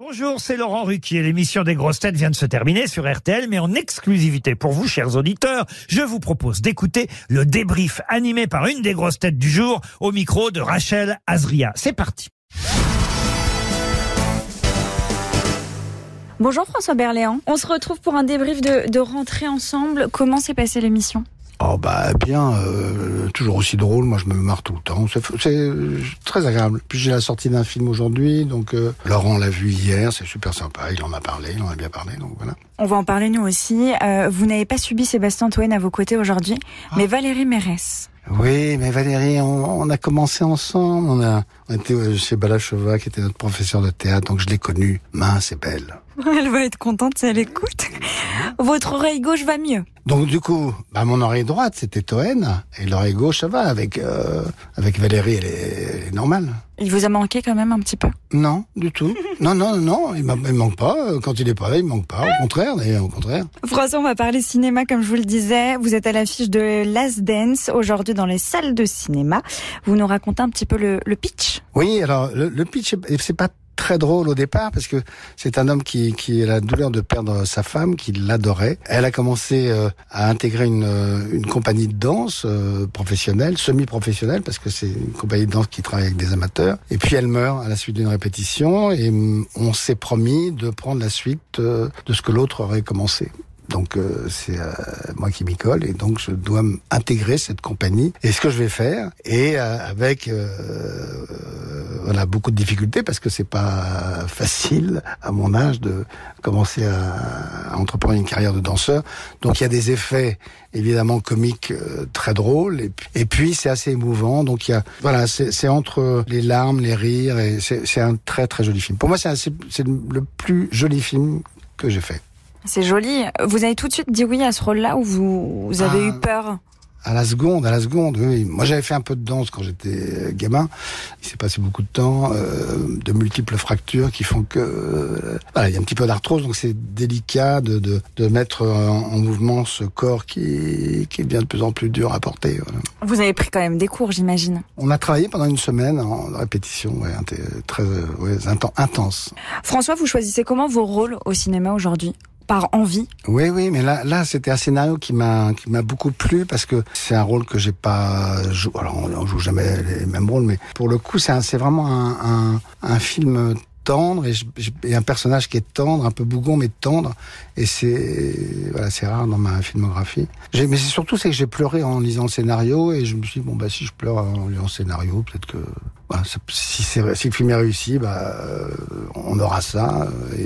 Bonjour, c'est Laurent Ruquier. L'émission des grosses têtes vient de se terminer sur RTL, mais en exclusivité pour vous, chers auditeurs, je vous propose d'écouter le débrief animé par une des grosses têtes du jour au micro de Rachel Azria. C'est parti. Bonjour François Berléand. On se retrouve pour un débrief de, de rentrée ensemble. Comment s'est passée l'émission? Oh bah bien, euh, toujours aussi drôle, moi je me marre tout le temps, c'est très agréable. Puis j'ai la sortie d'un film aujourd'hui, donc euh, Laurent l'a vu hier, c'est super sympa, il en a parlé, il en a bien parlé, donc voilà. On va en parler nous aussi. Euh, vous n'avez pas subi Sébastien Toen à vos côtés aujourd'hui, mais Valérie Mérès. Oui, mais Valérie, on, on a commencé ensemble, on a on était euh, chez Balachova qui était notre professeur de théâtre, donc je l'ai connue, mince et belle. Elle va être contente si elle écoute. Votre oreille gauche va mieux. Donc du coup, bah, mon oreille droite c'était Toen, et l'oreille gauche ça va, avec, euh, avec Valérie elle est, elle est normale. Il vous a manqué quand même un petit peu? Non, du tout. Non, non, non, il, il manque pas. Quand il est pas là, il manque pas. Au contraire, d'ailleurs, au contraire. François, on va parler cinéma comme je vous le disais. Vous êtes à l'affiche de Last Dance aujourd'hui dans les salles de cinéma. Vous nous racontez un petit peu le, le pitch? Oui, alors le, le pitch, est- c'est pas très drôle au départ parce que c'est un homme qui, a la douleur de perdre sa femme, qui l'adorait. Elle a commencé euh, à intégrer une, euh, une compagnie de danse euh, professionnelle, semi-professionnelle, parce que c'est une compagnie de danse qui travaille avec des amateurs. Et puis elle meurt à la suite d'une répétition et hum, on s'est promis de prendre la suite de ce que l'autre aurait commencé. Donc c'est moi qui m'y colle et donc je dois intégrer cette compagnie et ce que je vais faire et avec euh, voilà beaucoup de difficultés parce que c'est pas facile à mon âge de commencer à, à entreprendre une carrière de danseur. Donc il y a des effets évidemment comiques euh, très drôles et, puis- et puis c'est assez émouvant. Donc il y a voilà c'est entre les larmes, les rires et c'est un très très joli film. Pour moi c'est le plus joli film que j'ai fait. C'est joli. Vous avez tout de suite dit oui à ce rôle-là ou vous, vous avez Ah. eu peur? À la seconde, à la seconde, oui. Moi, j'avais fait un peu de danse quand j'étais euh, gamin. Il s'est passé beaucoup de temps, euh, de multiples fractures qui font que, euh, voilà, il y a un petit peu d'arthrose, donc c'est délicat de, de, de mettre en, en mouvement ce corps qui, qui devient de plus en plus dur à porter. Voilà. Vous avez pris quand même des cours, j'imagine. On a travaillé pendant une semaine en répétition, ouais, très, ouais, inten- intense. François, vous choisissez comment vos rôles au cinéma aujourd'hui? Par envie Oui, oui, mais là, c'était un scénario qui m'a, qui m'a beaucoup plu parce que c'est un rôle que j'ai pas joué. Alors, on, joue jamais les mêmes rôles, mais pour le coup, c'est, vraiment un film et, un personnage qui est tendre, un peu bougon mais tendre. Et c'est, voilà, c'est rare dans ma filmographie. Mais c'est surtout c'est que j'ai pleuré en lisant le scénario et je me suis dit bon bah si je pleure en lisant le scénario, peut-être que ça- si, le film est réussi, bah euh, on aura ça euh,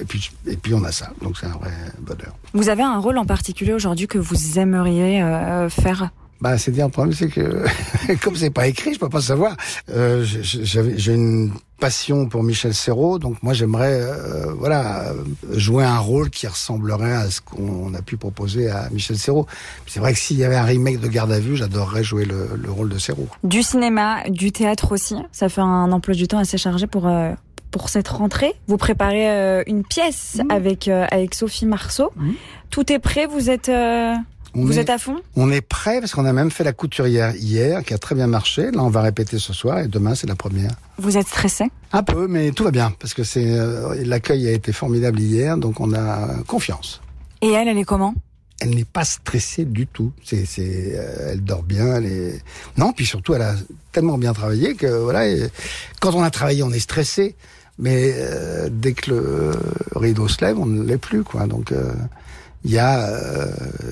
et puis et puis on a ça. Donc c'est un vrai bonheur. Vous avez un rôle en particulier aujourd'hui que vous aimeriez euh, faire? Bah, c'est dire le problème, c'est que comme c'est pas écrit, je peux pas savoir. Euh, j'ai- une passion pour Michel Serrault, donc moi j'aimerais, euh, voilà, euh, jouer un rôle qui ressemblerait à ce qu'on a pu proposer à Michel Serrault. C'est vrai que s'il y avait un remake de Garde à vue, j'adorerais jouer le, le rôle de Serrault. Du cinéma, du théâtre aussi. Ça fait un emploi du temps assez chargé pour euh, pour cette rentrée. Vous préparez euh, une pièce avec euh, avec Sophie Marceau. Mhm. Tout est prêt. Vous êtes euh, On vous est- êtes à fond? On est prêt parce qu'on a même fait la couturière hier, qui a très bien marché. Là, on va répéter ce soir et demain c'est la première. Vous êtes stressé? Un peu, mais tout va bien parce que c'est euh, l'accueil a été formidable hier, donc on a confiance. Et elle, elle est comment? Elle n'est pas stressée du tout. C'est, c'est, euh, elle dort bien. Elle est non, puis surtout elle a tellement bien travaillé que voilà. et quand on a travaillé, on est stressé, mais euh, dès que le rideau se lève, on ne l'est plus quoi. Donc il y a euh,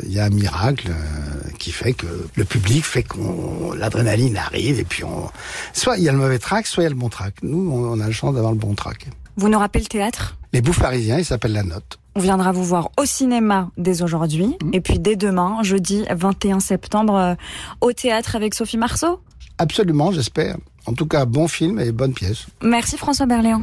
il y a un miracle euh, qui fait que le public fait qu'on l'adrénaline arrive et puis on soit il y a le mauvais track, soit il y a le bon track. Nous, on, on a la chance d'avoir le bon track. Vous nous rappelez le théâtre? Les bouffes parisiens, ils s'appellent la note. On viendra vous voir au cinéma dès aujourd'hui Mhm. et puis dès demain, jeudi 21 septembre, euh, au théâtre avec Sophie Marceau. Absolument, j'espère. En tout cas, bon film et bonne pièce. Merci François Berléand.